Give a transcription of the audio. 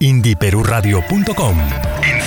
indiperuradio.com